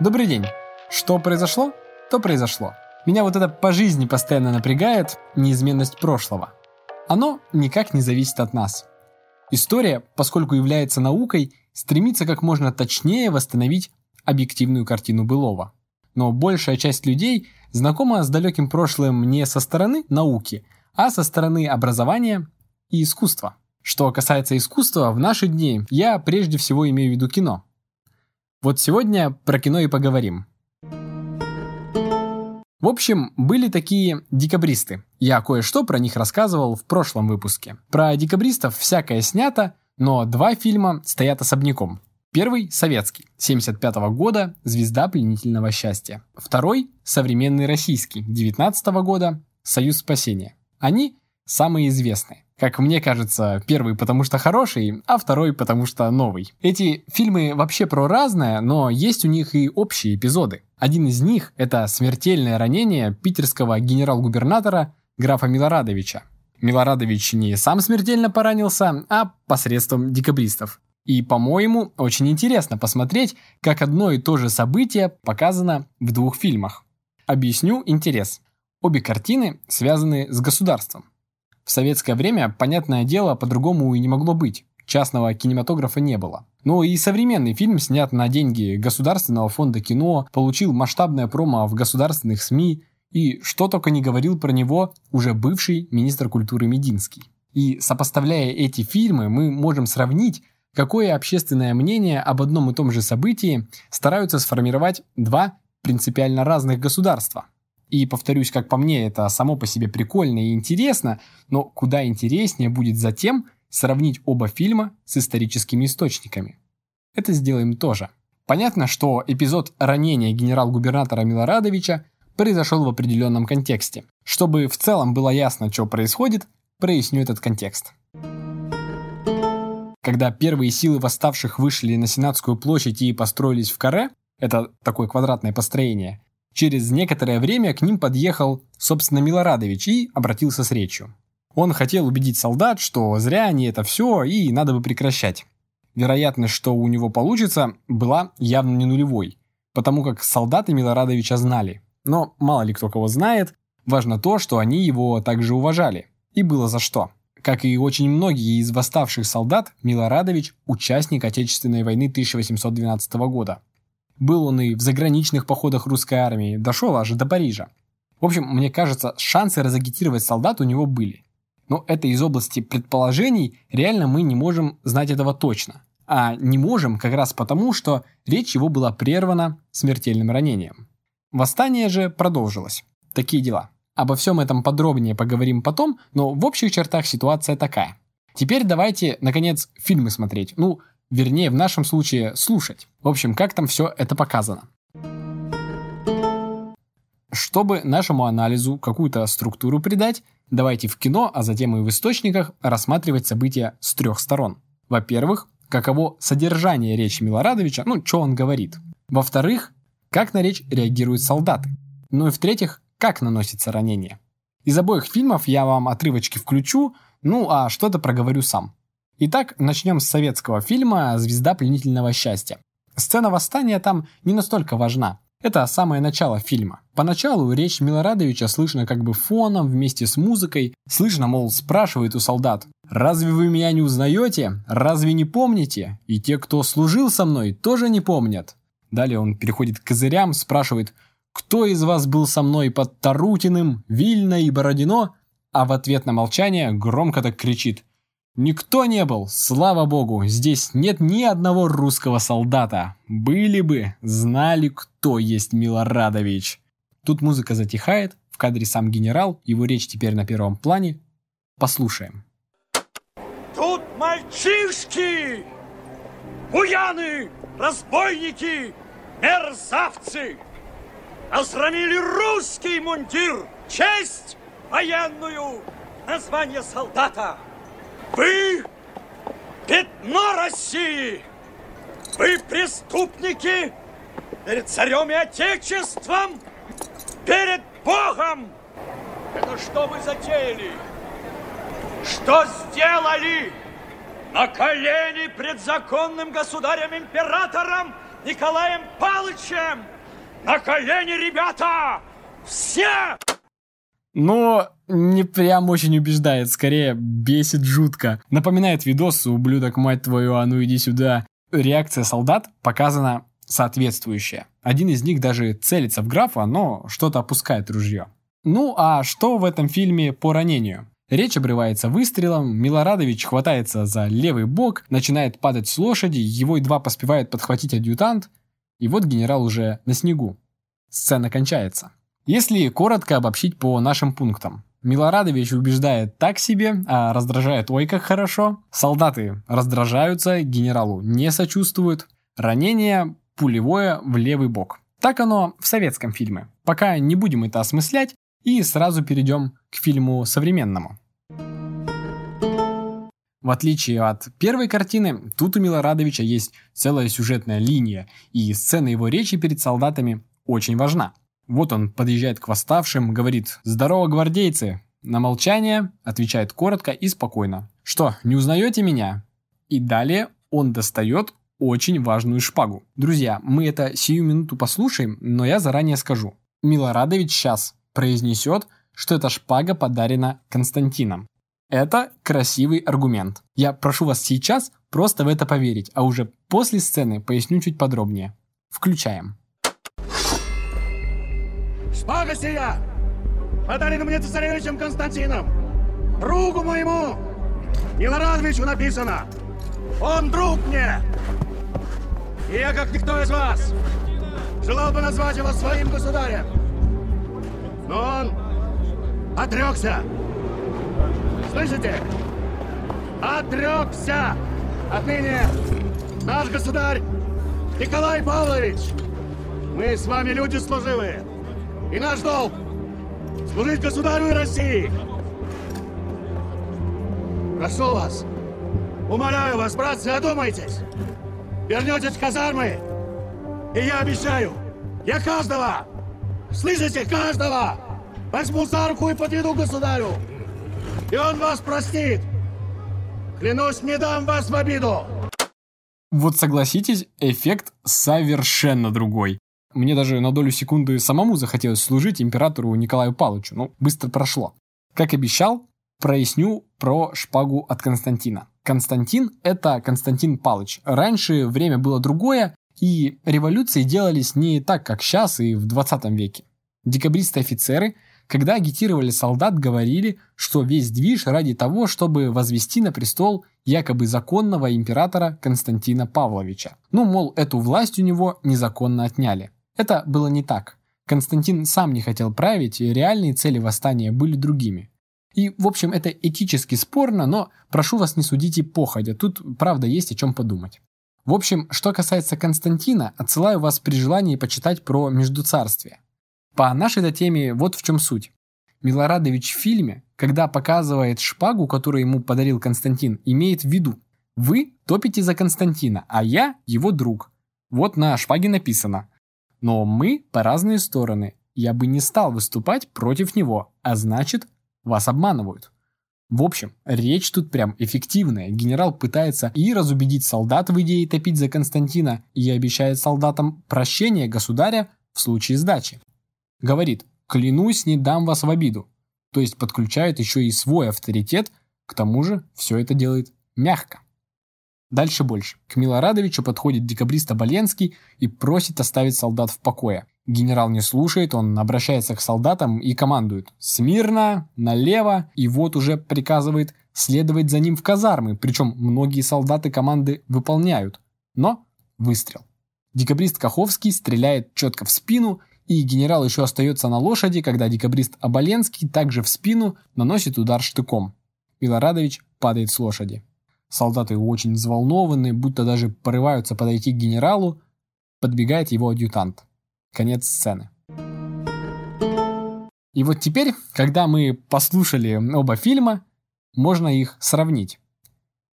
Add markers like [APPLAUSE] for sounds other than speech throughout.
Добрый день. Что произошло, то произошло. Меня вот это по жизни постоянно напрягает неизменность прошлого. Оно никак не зависит от нас. История, поскольку является наукой, стремится как можно точнее восстановить объективную картину былого. Но большая часть людей знакома с далеким прошлым не со стороны науки, а со стороны образования и искусства. Что касается искусства, в наши дни я прежде всего имею в виду кино. Вот сегодня про кино и поговорим. В общем, были такие декабристы. Я кое-что про них рассказывал в прошлом выпуске. Про декабристов всякое снято, но два фильма стоят особняком. Первый – советский, 75 -го года «Звезда пленительного счастья». Второй – современный российский, 19 -го года «Союз спасения». Они самые известные. Как мне кажется, первый потому что хороший, а второй потому что новый. Эти фильмы вообще про разное, но есть у них и общие эпизоды. Один из них – это смертельное ранение питерского генерал-губернатора графа Милорадовича. Милорадович не сам смертельно поранился, а посредством декабристов. И, по-моему, очень интересно посмотреть, как одно и то же событие показано в двух фильмах. Объясню интерес. Обе картины связаны с государством. В советское время, понятное дело, по-другому и не могло быть. Частного кинематографа не было. Но и современный фильм, снят на деньги Государственного фонда кино, получил масштабное промо в государственных СМИ, и что только не говорил про него уже бывший министр культуры Мединский. И сопоставляя эти фильмы, мы можем сравнить, какое общественное мнение об одном и том же событии стараются сформировать два принципиально разных государства – и повторюсь, как по мне, это само по себе прикольно и интересно, но куда интереснее будет затем сравнить оба фильма с историческими источниками. Это сделаем тоже. Понятно, что эпизод ранения генерал-губернатора Милорадовича произошел в определенном контексте. Чтобы в целом было ясно, что происходит, проясню этот контекст. Когда первые силы восставших вышли на Сенатскую площадь и построились в каре, это такое квадратное построение, Через некоторое время к ним подъехал, собственно, Милорадович и обратился с речью. Он хотел убедить солдат, что зря они это все и надо бы прекращать. Вероятность, что у него получится, была явно не нулевой, потому как солдаты Милорадовича знали. Но мало ли кто кого знает, важно то, что они его также уважали. И было за что. Как и очень многие из восставших солдат, Милорадович – участник Отечественной войны 1812 года. Был он и в заграничных походах русской армии, дошел аж до Парижа. В общем, мне кажется, шансы разагитировать солдат у него были. Но это из области предположений, реально мы не можем знать этого точно. А не можем как раз потому, что речь его была прервана смертельным ранением. Восстание же продолжилось. Такие дела. Обо всем этом подробнее поговорим потом, но в общих чертах ситуация такая. Теперь давайте, наконец, фильмы смотреть. Ну, Вернее, в нашем случае слушать. В общем, как там все это показано. Чтобы нашему анализу какую-то структуру придать, давайте в кино, а затем и в источниках рассматривать события с трех сторон. Во-первых, каково содержание речи Милорадовича, ну, что он говорит. Во-вторых, как на речь реагируют солдаты. Ну и в-третьих, как наносится ранение. Из обоих фильмов я вам отрывочки включу, ну а что-то проговорю сам. Итак, начнем с советского фильма «Звезда пленительного счастья». Сцена восстания там не настолько важна. Это самое начало фильма. Поначалу речь Милорадовича слышно как бы фоном вместе с музыкой. Слышно, мол, спрашивает у солдат. «Разве вы меня не узнаете? Разве не помните? И те, кто служил со мной, тоже не помнят». Далее он переходит к козырям, спрашивает «Кто из вас был со мной под Тарутиным, Вильно и Бородино?» А в ответ на молчание громко так кричит – Никто не был, слава богу, здесь нет ни одного русского солдата. Были бы, знали, кто есть Милорадович. Тут музыка затихает, в кадре сам генерал, его речь теперь на первом плане. Послушаем. Тут мальчишки, буяны, разбойники, мерзавцы осрамили русский мундир, честь военную, название солдата. Вы пятно России! Вы преступники перед царем и отечеством, перед Богом! Это что вы затеяли? Что сделали? На колени пред законным государем-императором Николаем Палычем! На колени, ребята! Все! Но не прям очень убеждает, скорее бесит жутко. Напоминает видос «Ублюдок, мать твою, а ну иди сюда». Реакция солдат показана соответствующая. Один из них даже целится в графа, но что-то опускает ружье. Ну а что в этом фильме по ранению? Речь обрывается выстрелом, Милорадович хватается за левый бок, начинает падать с лошади, его едва поспевает подхватить адъютант, и вот генерал уже на снегу. Сцена кончается. Если коротко обобщить по нашим пунктам. Милорадович убеждает так себе, а раздражает ой как хорошо. Солдаты раздражаются, генералу не сочувствуют. Ранение пулевое в левый бок. Так оно в советском фильме. Пока не будем это осмыслять и сразу перейдем к фильму современному. В отличие от первой картины, тут у Милорадовича есть целая сюжетная линия, и сцена его речи перед солдатами очень важна. Вот он подъезжает к восставшим, говорит «Здорово, гвардейцы!» На молчание отвечает коротко и спокойно. «Что, не узнаете меня?» И далее он достает очень важную шпагу. Друзья, мы это сию минуту послушаем, но я заранее скажу. Милорадович сейчас произнесет, что эта шпага подарена Константином. Это красивый аргумент. Я прошу вас сейчас просто в это поверить, а уже после сцены поясню чуть подробнее. Включаем. Шпага сия подарена мне цесаревичем Константином, другу моему, Милорадовичу написано. Он друг мне. И я, как никто из вас, желал бы назвать его своим государем. Но он отрекся. Слышите? Отрекся! Отныне наш государь Николай Павлович! Мы с вами люди служивые. И наш долг — служить государю России. Прошу вас, умоляю вас, братцы, одумайтесь. Вернетесь в казармы, и я обещаю, я каждого, слышите, каждого, возьму за руку и подведу государю. И он вас простит. Клянусь, не дам вас в обиду. Вот согласитесь, эффект совершенно другой. Мне даже на долю секунды самому захотелось служить императору Николаю Павловичу, но быстро прошло. Как обещал, проясню про шпагу от Константина. Константин – это Константин Павлович. Раньше время было другое, и революции делались не так, как сейчас и в 20 веке. Декабристы-офицеры, когда агитировали солдат, говорили, что весь движ ради того, чтобы возвести на престол якобы законного императора Константина Павловича. Ну, мол, эту власть у него незаконно отняли. Это было не так. Константин сам не хотел править, и реальные цели восстания были другими. И, в общем, это этически спорно, но прошу вас не судите походя, тут, правда, есть о чем подумать. В общем, что касается Константина, отсылаю вас при желании почитать про Междуцарствие. По нашей-то теме вот в чем суть. Милорадович в фильме, когда показывает шпагу, которую ему подарил Константин, имеет в виду «Вы топите за Константина, а я его друг». Вот на шпаге написано но мы по разные стороны. Я бы не стал выступать против него, а значит, вас обманывают. В общем, речь тут прям эффективная. Генерал пытается и разубедить солдат в идее топить за Константина, и обещает солдатам прощение государя в случае сдачи. Говорит, клянусь, не дам вас в обиду. То есть подключает еще и свой авторитет, к тому же все это делает мягко. Дальше больше. К Милорадовичу подходит декабрист Оболенский и просит оставить солдат в покое. Генерал не слушает, он обращается к солдатам и командует «Смирно! Налево!» и вот уже приказывает следовать за ним в казармы, причем многие солдаты команды выполняют. Но выстрел. Декабрист Каховский стреляет четко в спину, и генерал еще остается на лошади, когда декабрист Оболенский также в спину наносит удар штыком. Милорадович падает с лошади. Солдаты очень взволнованы, будто даже порываются подойти к генералу. Подбегает его адъютант. Конец сцены. И вот теперь, когда мы послушали оба фильма, можно их сравнить.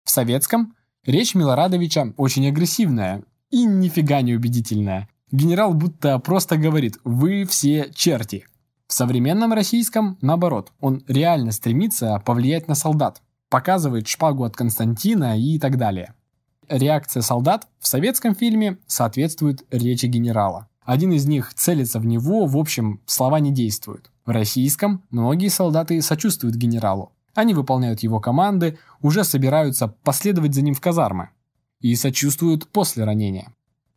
В советском речь Милорадовича очень агрессивная и нифига не убедительная. Генерал будто просто говорит «Вы все черти». В современном российском, наоборот, он реально стремится повлиять на солдат показывает шпагу от Константина и так далее. реакция солдат в советском фильме соответствует речи генерала. Один из них целится в него, в общем, слова не действуют. В российском многие солдаты сочувствуют генералу. Они выполняют его команды, уже собираются последовать за ним в казармы. И сочувствуют после ранения.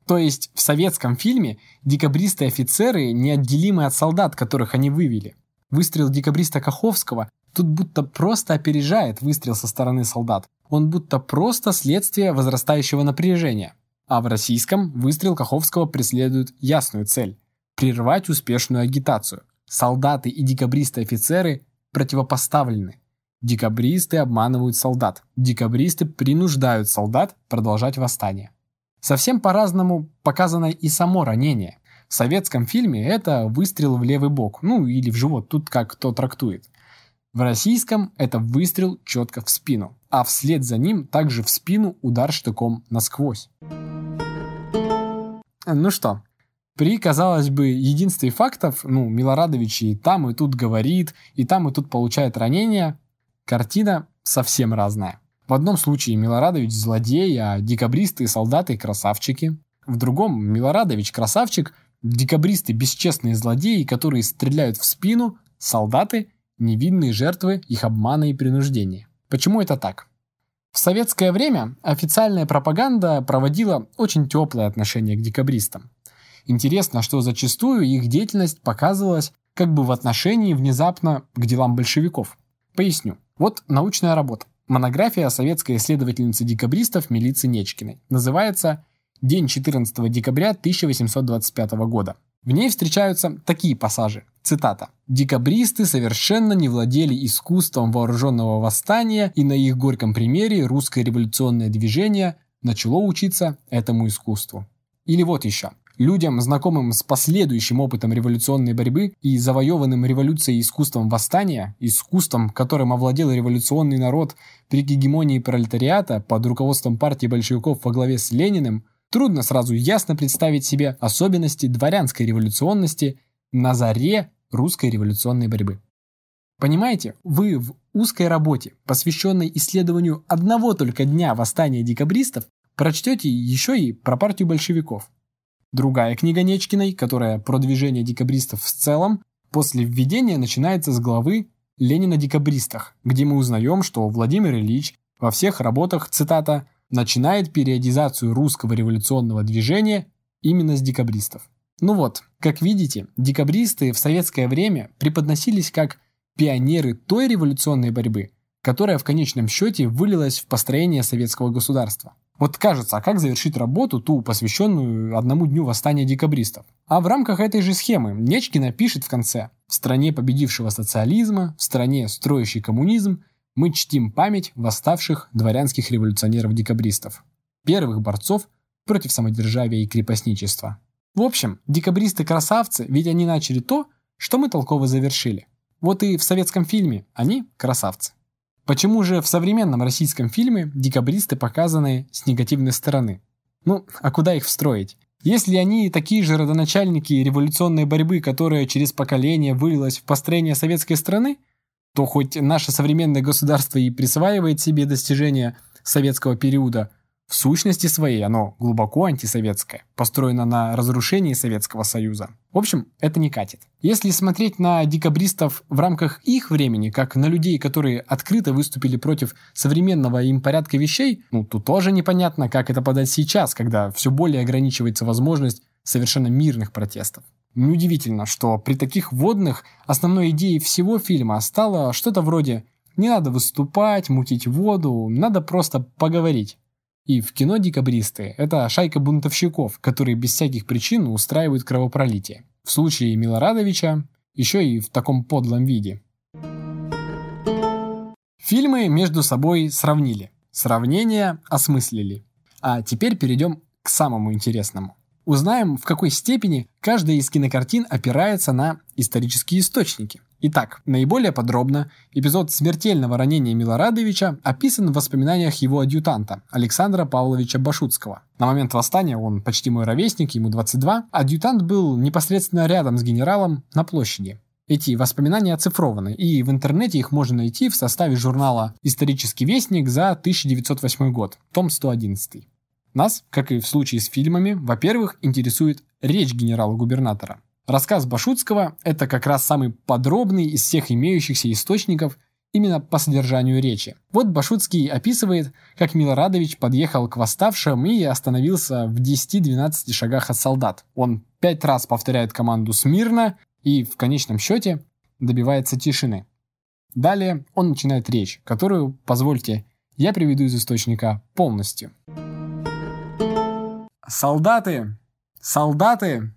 То есть в советском фильме декабристы-офицеры неотделимы от солдат, которых они вывели. Выстрел декабриста Каховского тут будто просто опережает выстрел со стороны солдат. Он будто просто следствие возрастающего напряжения. А в российском выстрел Каховского преследует ясную цель – прервать успешную агитацию. Солдаты и декабристы-офицеры противопоставлены. Декабристы обманывают солдат. Декабристы принуждают солдат продолжать восстание. Совсем по-разному показано и само ранение. В советском фильме это выстрел в левый бок, ну или в живот, тут как кто трактует. В российском это выстрел четко в спину, а вслед за ним также в спину удар штыком насквозь. Ну что, при, казалось бы, единстве фактов, ну, Милорадович и там, и тут говорит, и там, и тут получает ранение, картина совсем разная. В одном случае Милорадович злодей, а декабристы и солдаты красавчики. В другом Милорадович красавчик, декабристы бесчестные злодеи, которые стреляют в спину, солдаты невинные жертвы их обмана и принуждения. Почему это так? В советское время официальная пропаганда проводила очень теплое отношение к декабристам. Интересно, что зачастую их деятельность показывалась как бы в отношении внезапно к делам большевиков. Поясню. Вот научная работа. Монография советской исследовательницы декабристов Милицы Нечкиной. Называется «День 14 декабря 1825 года». В ней встречаются такие пассажи. Цитата. «Декабристы совершенно не владели искусством вооруженного восстания, и на их горьком примере русское революционное движение начало учиться этому искусству». Или вот еще. Людям, знакомым с последующим опытом революционной борьбы и завоеванным революцией искусством восстания, искусством, которым овладел революционный народ при гегемонии пролетариата под руководством партии большевиков во главе с Лениным, трудно сразу ясно представить себе особенности дворянской революционности на заре русской революционной борьбы. Понимаете, вы в узкой работе, посвященной исследованию одного только дня восстания декабристов, прочтете еще и про партию большевиков. Другая книга Нечкиной, которая про движение декабристов в целом, после введения начинается с главы «Ленин о декабристах», где мы узнаем, что Владимир Ильич во всех работах, цитата, начинает периодизацию русского революционного движения именно с декабристов. Ну вот, как видите, декабристы в советское время преподносились как пионеры той революционной борьбы, которая в конечном счете вылилась в построение советского государства. Вот кажется, а как завершить работу, ту, посвященную одному дню восстания декабристов? А в рамках этой же схемы Нечкина пишет в конце «В стране победившего социализма, в стране строящей коммунизм, мы чтим память восставших дворянских революционеров-декабристов, первых борцов против самодержавия и крепостничества». В общем, декабристы-красавцы, ведь они начали то, что мы толково завершили. Вот и в советском фильме они красавцы. Почему же в современном российском фильме декабристы показаны с негативной стороны? Ну, а куда их встроить? Если они такие же родоначальники революционной борьбы, которая через поколение вылилась в построение советской страны, то хоть наше современное государство и присваивает себе достижения советского периода – в сущности своей оно глубоко антисоветское, построено на разрушении Советского Союза. В общем, это не катит. Если смотреть на декабристов в рамках их времени, как на людей, которые открыто выступили против современного им порядка вещей, ну, то тоже непонятно, как это подать сейчас, когда все более ограничивается возможность совершенно мирных протестов. Неудивительно, что при таких водных основной идеей всего фильма стало что-то вроде «не надо выступать, мутить воду, надо просто поговорить». И в кино «Декабристы» — это шайка бунтовщиков, которые без всяких причин устраивают кровопролитие. В случае Милорадовича еще и в таком подлом виде. Фильмы между собой сравнили. Сравнения осмыслили. А теперь перейдем к самому интересному. Узнаем, в какой степени каждая из кинокартин опирается на исторические источники – Итак, наиболее подробно эпизод смертельного ранения Милорадовича описан в воспоминаниях его адъютанта Александра Павловича Башутского. На момент восстания он почти мой ровесник, ему 22. Адъютант был непосредственно рядом с генералом на площади. Эти воспоминания оцифрованы, и в интернете их можно найти в составе журнала «Исторический вестник» за 1908 год, том 111. Нас, как и в случае с фильмами, во-первых, интересует речь генерала-губернатора. Рассказ Башутского – это как раз самый подробный из всех имеющихся источников именно по содержанию речи. Вот Башутский описывает, как Милорадович подъехал к восставшим и остановился в 10-12 шагах от солдат. Он пять раз повторяет команду «Смирно» и в конечном счете добивается тишины. Далее он начинает речь, которую, позвольте, я приведу из источника полностью. Солдаты! Солдаты!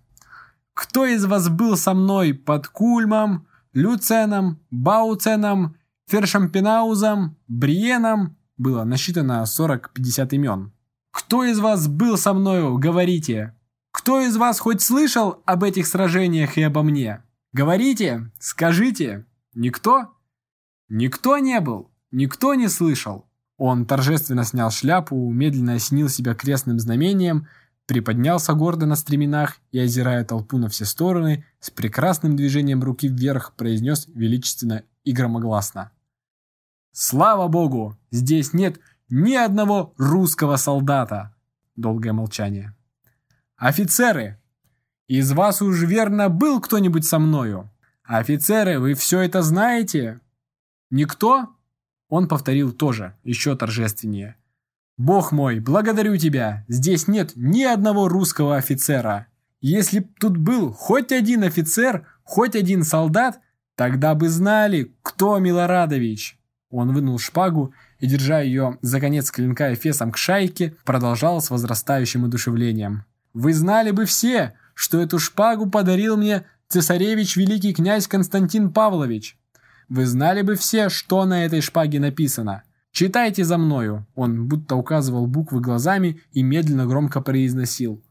Кто из вас был со мной под Кульмом, Люценом, Бауценом, Фершампенаузом, Бриеном? Было насчитано 40-50 имен. Кто из вас был со мною, говорите? Кто из вас хоть слышал об этих сражениях и обо мне? Говорите, скажите. Никто? Никто не был, никто не слышал. Он торжественно снял шляпу, медленно осенил себя крестным знамением, приподнялся гордо на стременах и, озирая толпу на все стороны, с прекрасным движением руки вверх произнес величественно и громогласно. «Слава Богу! Здесь нет ни одного русского солдата!» Долгое молчание. «Офицеры! Из вас уж верно был кто-нибудь со мною? Офицеры, вы все это знаете?» «Никто?» Он повторил тоже, еще торжественнее. «Бог мой, благодарю тебя! Здесь нет ни одного русского офицера. Если б тут был хоть один офицер, хоть один солдат, тогда бы знали, кто Милорадович!» Он вынул шпагу и, держа ее за конец клинка эфесом к шайке, продолжал с возрастающим одушевлением. «Вы знали бы все, что эту шпагу подарил мне цесаревич великий князь Константин Павлович. Вы знали бы все, что на этой шпаге написано. Читайте за мною. Он будто указывал буквы глазами и медленно громко произносил.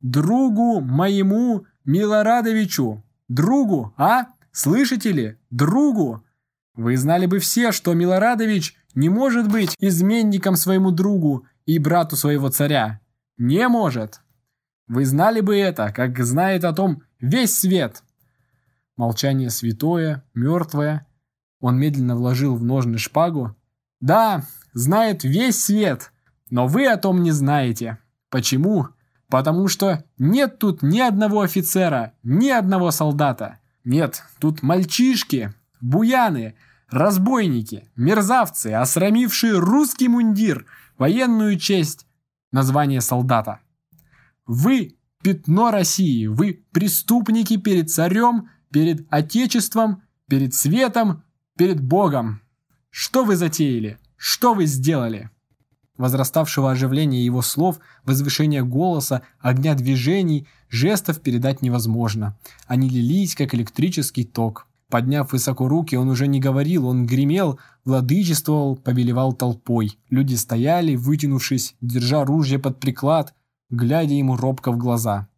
Другу моему Милорадовичу. Другу, а? Слышите ли? Другу. Вы знали бы все, что Милорадович не может быть изменником своему другу и брату своего царя. Не может. Вы знали бы это, как знает о том весь свет. Молчание святое, мертвое. Он медленно вложил в ножны шпагу. «Да, знает весь свет, но вы о том не знаете. Почему? Потому что нет тут ни одного офицера, ни одного солдата. Нет, тут мальчишки, буяны, разбойники, мерзавцы, осрамившие русский мундир, военную честь, название солдата. Вы – пятно России, вы – преступники перед царем, перед Отечеством, перед светом, перед Богом. Что вы затеяли? Что вы сделали? Возраставшего оживления его слов, возвышения голоса, огня движений, жестов передать невозможно. Они лились, как электрический ток. Подняв высоко руки, он уже не говорил, он гремел, владычествовал, повелевал толпой. Люди стояли, вытянувшись, держа ружье под приклад, глядя ему робко в глаза.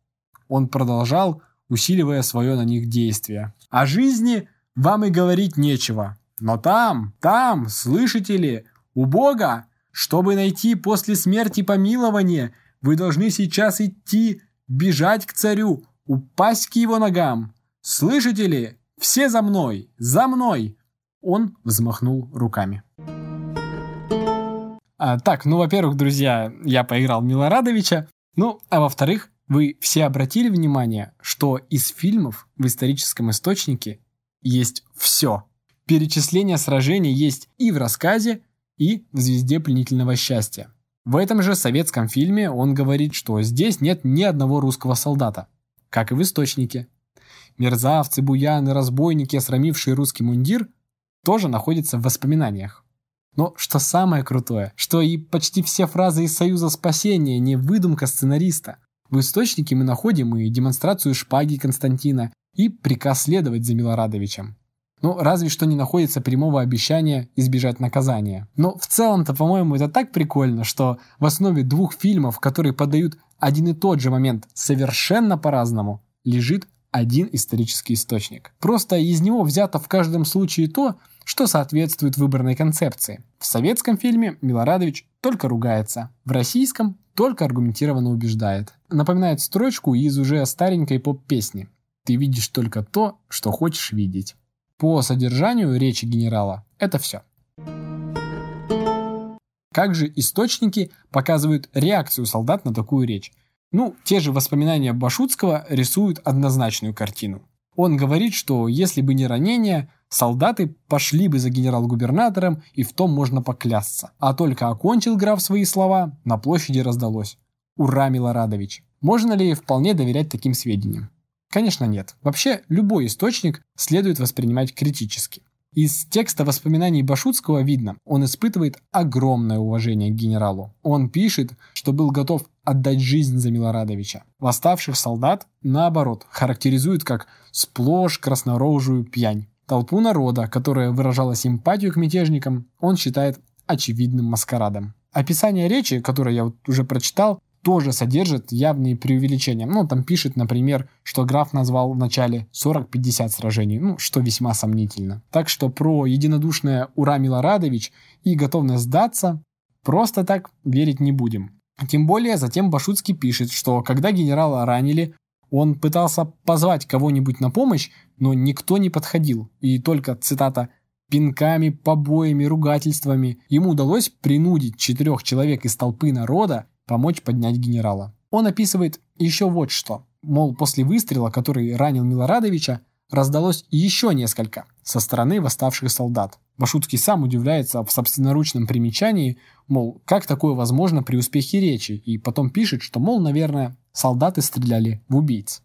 Он продолжал, усиливая свое на них действие. О жизни вам и говорить нечего. Но там, там, слышите ли, у Бога, чтобы найти после смерти помилование, вы должны сейчас идти, бежать к царю, упасть к его ногам. Слышите ли? Все за мной, за мной!» Он взмахнул руками. А, так, ну, во-первых, друзья, я поиграл Милорадовича. Ну, а во-вторых, вы все обратили внимание, что из фильмов в историческом источнике есть все. Перечисление сражений есть и в рассказе, и в «Звезде пленительного счастья». В этом же советском фильме он говорит, что здесь нет ни одного русского солдата, как и в источнике. Мерзавцы, буяны, разбойники, осрамившие русский мундир, тоже находятся в воспоминаниях. Но что самое крутое, что и почти все фразы из Союза спасения не выдумка сценариста, в источнике мы находим и демонстрацию шпаги Константина, и приказ следовать за Милорадовичем. Ну, разве что не находится прямого обещания избежать наказания. Но в целом-то, по-моему, это так прикольно, что в основе двух фильмов, которые подают один и тот же момент совершенно по-разному, лежит один исторический источник. Просто из него взято в каждом случае то, что соответствует выбранной концепции. В советском фильме Милорадович только ругается, в российском только аргументированно убеждает. Напоминает строчку из уже старенькой поп-песни. Ты видишь только то, что хочешь видеть. По содержанию речи генерала это все. Как же источники показывают реакцию солдат на такую речь? Ну, те же воспоминания Башутского рисуют однозначную картину. Он говорит, что если бы не ранение, солдаты пошли бы за генерал-губернатором, и в том можно поклясться. А только окончил граф свои слова, на площади раздалось. Ура, Милорадович! Можно ли вполне доверять таким сведениям? Конечно нет. Вообще, любой источник следует воспринимать критически. Из текста воспоминаний Башутского видно, он испытывает огромное уважение к генералу. Он пишет, что был готов отдать жизнь за Милорадовича. Восставших солдат, наоборот, характеризуют как сплошь краснорожую пьянь. Толпу народа, которая выражала симпатию к мятежникам, он считает очевидным маскарадом. Описание речи, которое я вот уже прочитал, тоже содержит явные преувеличения. Ну, там пишет, например, что граф назвал в начале 40-50 сражений, ну, что весьма сомнительно. Так что про единодушное «Ура, Милорадович» и готовность сдаться просто так верить не будем. Тем более затем Башутский пишет, что когда генерала ранили, он пытался позвать кого-нибудь на помощь, но никто не подходил. И только, цитата, пинками, побоями, ругательствами ему удалось принудить четырех человек из толпы народа помочь поднять генерала. Он описывает еще вот что. Мол, после выстрела, который ранил Милорадовича, раздалось еще несколько со стороны восставших солдат. Башутский сам удивляется в собственноручном примечании, мол, как такое возможно при успехе речи, и потом пишет, что, мол, наверное, солдаты стреляли в убийц.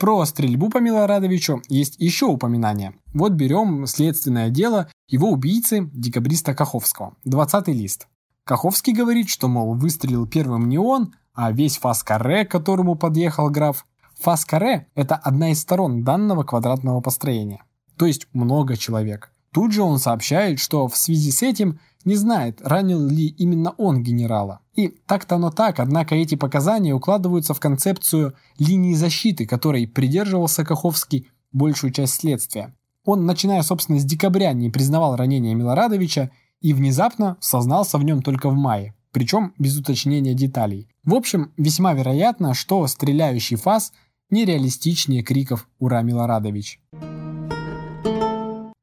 Про стрельбу по Милорадовичу есть еще упоминание. Вот берем следственное дело его убийцы, декабриста Каховского. 20 лист. Каховский говорит, что, мол, выстрелил первым не он, а весь фас-каре, к которому подъехал граф. Фас-каре – это одна из сторон данного квадратного построения, то есть много человек. Тут же он сообщает, что в связи с этим не знает, ранил ли именно он генерала. И так-то оно так, однако эти показания укладываются в концепцию линии защиты, которой придерживался Каховский большую часть следствия. Он, начиная, собственно, с декабря не признавал ранения Милорадовича и внезапно сознался в нем только в мае, причем без уточнения деталей. В общем, весьма вероятно, что стреляющий фас нереалистичнее криков «Ура, Милорадович!».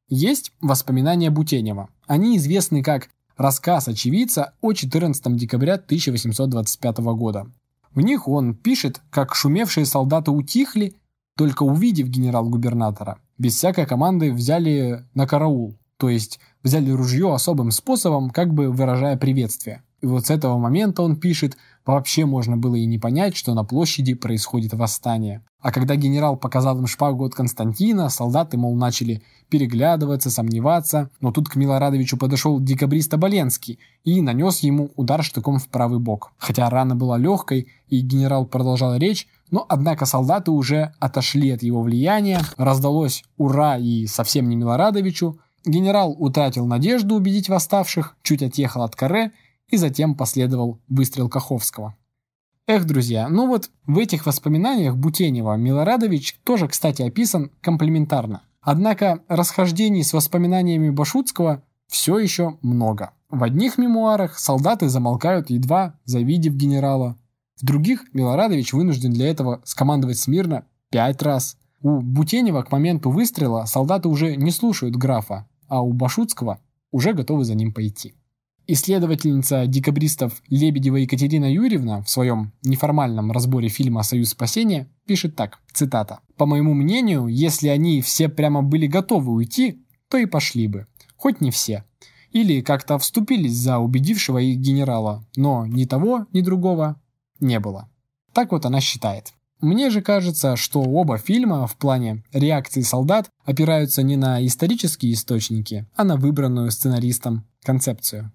Есть воспоминания Бутенева. Они известны как рассказ очевидца о 14 декабря 1825 года. В них он пишет, как шумевшие солдаты утихли, только увидев генерал-губернатора, без всякой команды взяли на караул, то есть взяли ружье особым способом, как бы выражая приветствие. И вот с этого момента он пишет, вообще можно было и не понять, что на площади происходит восстание. А когда генерал показал им шпагу от Константина, солдаты, мол, начали переглядываться, сомневаться, но тут к Милорадовичу подошел декабрист Оболенский и нанес ему удар штыком в правый бок. Хотя рана была легкой, и генерал продолжал речь, но однако солдаты уже отошли от его влияния, раздалось «Ура!» и совсем не Милорадовичу, Генерал утратил надежду убедить восставших, чуть отъехал от каре и затем последовал выстрел Каховского. Эх, друзья, ну вот в этих воспоминаниях Бутенева Милорадович тоже, кстати, описан комплементарно. Однако расхождений с воспоминаниями Башутского все еще много. В одних мемуарах солдаты замолкают, едва завидев генерала. В других Милорадович вынужден для этого скомандовать смирно пять раз. У Бутенева к моменту выстрела солдаты уже не слушают графа, а у Башутского уже готовы за ним пойти. Исследовательница декабристов Лебедева Екатерина Юрьевна в своем неформальном разборе фильма «Союз спасения» пишет так, цитата. «По моему мнению, если они все прямо были готовы уйти, то и пошли бы. Хоть не все. Или как-то вступились за убедившего их генерала, но ни того, ни другого не было». Так вот она считает. Мне же кажется, что оба фильма в плане реакции солдат опираются не на исторические источники, а на выбранную сценаристом концепцию.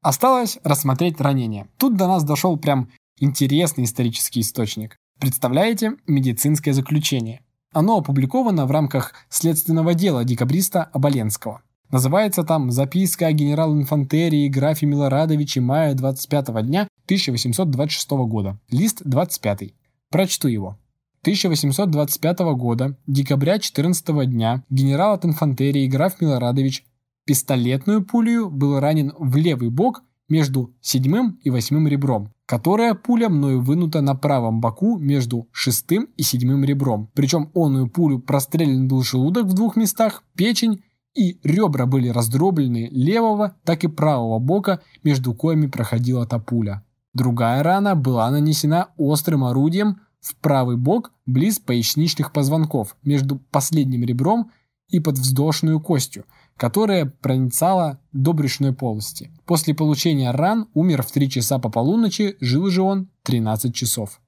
Осталось рассмотреть ранение. Тут до нас дошел прям интересный исторический источник. Представляете медицинское заключение? Оно опубликовано в рамках следственного дела декабриста Оболенского. Называется там «Записка о генерал-инфантерии графе Милорадовиче мая 25 дня 1826 года». Лист 25. Прочту его. 1825 года, декабря 14 дня, генерал от инфантерии граф Милорадович пистолетную пулю был ранен в левый бок между седьмым и восьмым ребром, которая пуля мною вынута на правом боку между шестым и седьмым ребром. Причем онную пулю прострелен был желудок в двух местах, печень и ребра были раздроблены левого, так и правого бока, между коями проходила та пуля. Другая рана была нанесена острым орудием в правый бок близ поясничных позвонков между последним ребром и подвздошную костью, которая проницала до брюшной полости. После получения ран умер в 3 часа по полуночи, жил же он 13 часов.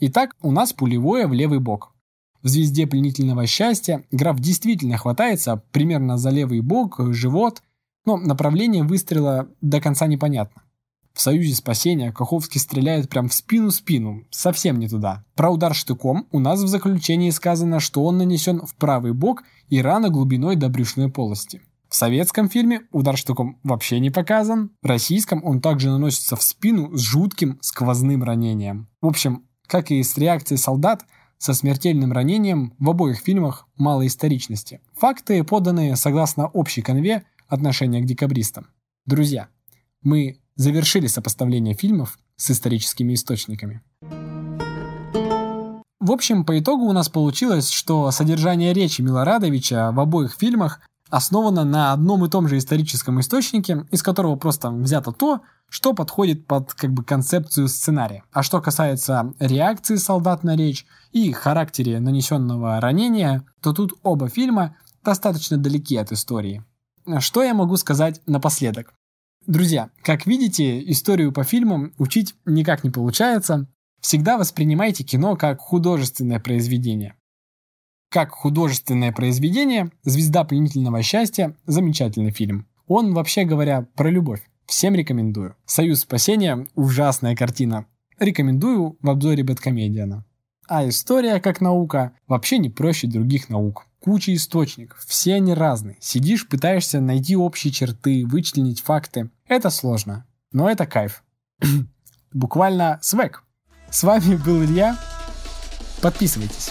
Итак, у нас пулевое в левый бок. В «Звезде пленительного счастья» граф действительно хватается примерно за левый бок, живот, но направление выстрела до конца непонятно. В «Союзе спасения» Каховский стреляет прям в спину-спину, совсем не туда. Про удар штыком у нас в заключении сказано, что он нанесен в правый бок и рана глубиной до брюшной полости. В советском фильме удар штыком вообще не показан. В российском он также наносится в спину с жутким сквозным ранением. В общем, как и с реакцией солдат, со смертельным ранением в обоих фильмах мало историчности. Факты поданы согласно общей конве отношения к декабристам. Друзья, мы завершили сопоставление фильмов с историческими источниками. В общем, по итогу у нас получилось, что содержание речи Милорадовича в обоих фильмах основано на одном и том же историческом источнике, из которого просто взято то, что подходит под как бы концепцию сценария. А что касается реакции солдат на речь и характере нанесенного ранения, то тут оба фильма достаточно далеки от истории. Что я могу сказать напоследок? Друзья, как видите, историю по фильмам учить никак не получается. Всегда воспринимайте кино как художественное произведение. Как художественное произведение «Звезда пленительного счастья» – замечательный фильм. Он, вообще говоря, про любовь. Всем рекомендую. «Союз спасения» – ужасная картина. Рекомендую в обзоре Бэткомедиана. А история, как наука, вообще не проще других наук. Куча источников, все они разные. Сидишь, пытаешься найти общие черты, вычленить факты. Это сложно, но это кайф. [CLEARS THROAT] Буквально свек. С вами был Илья. Подписывайтесь.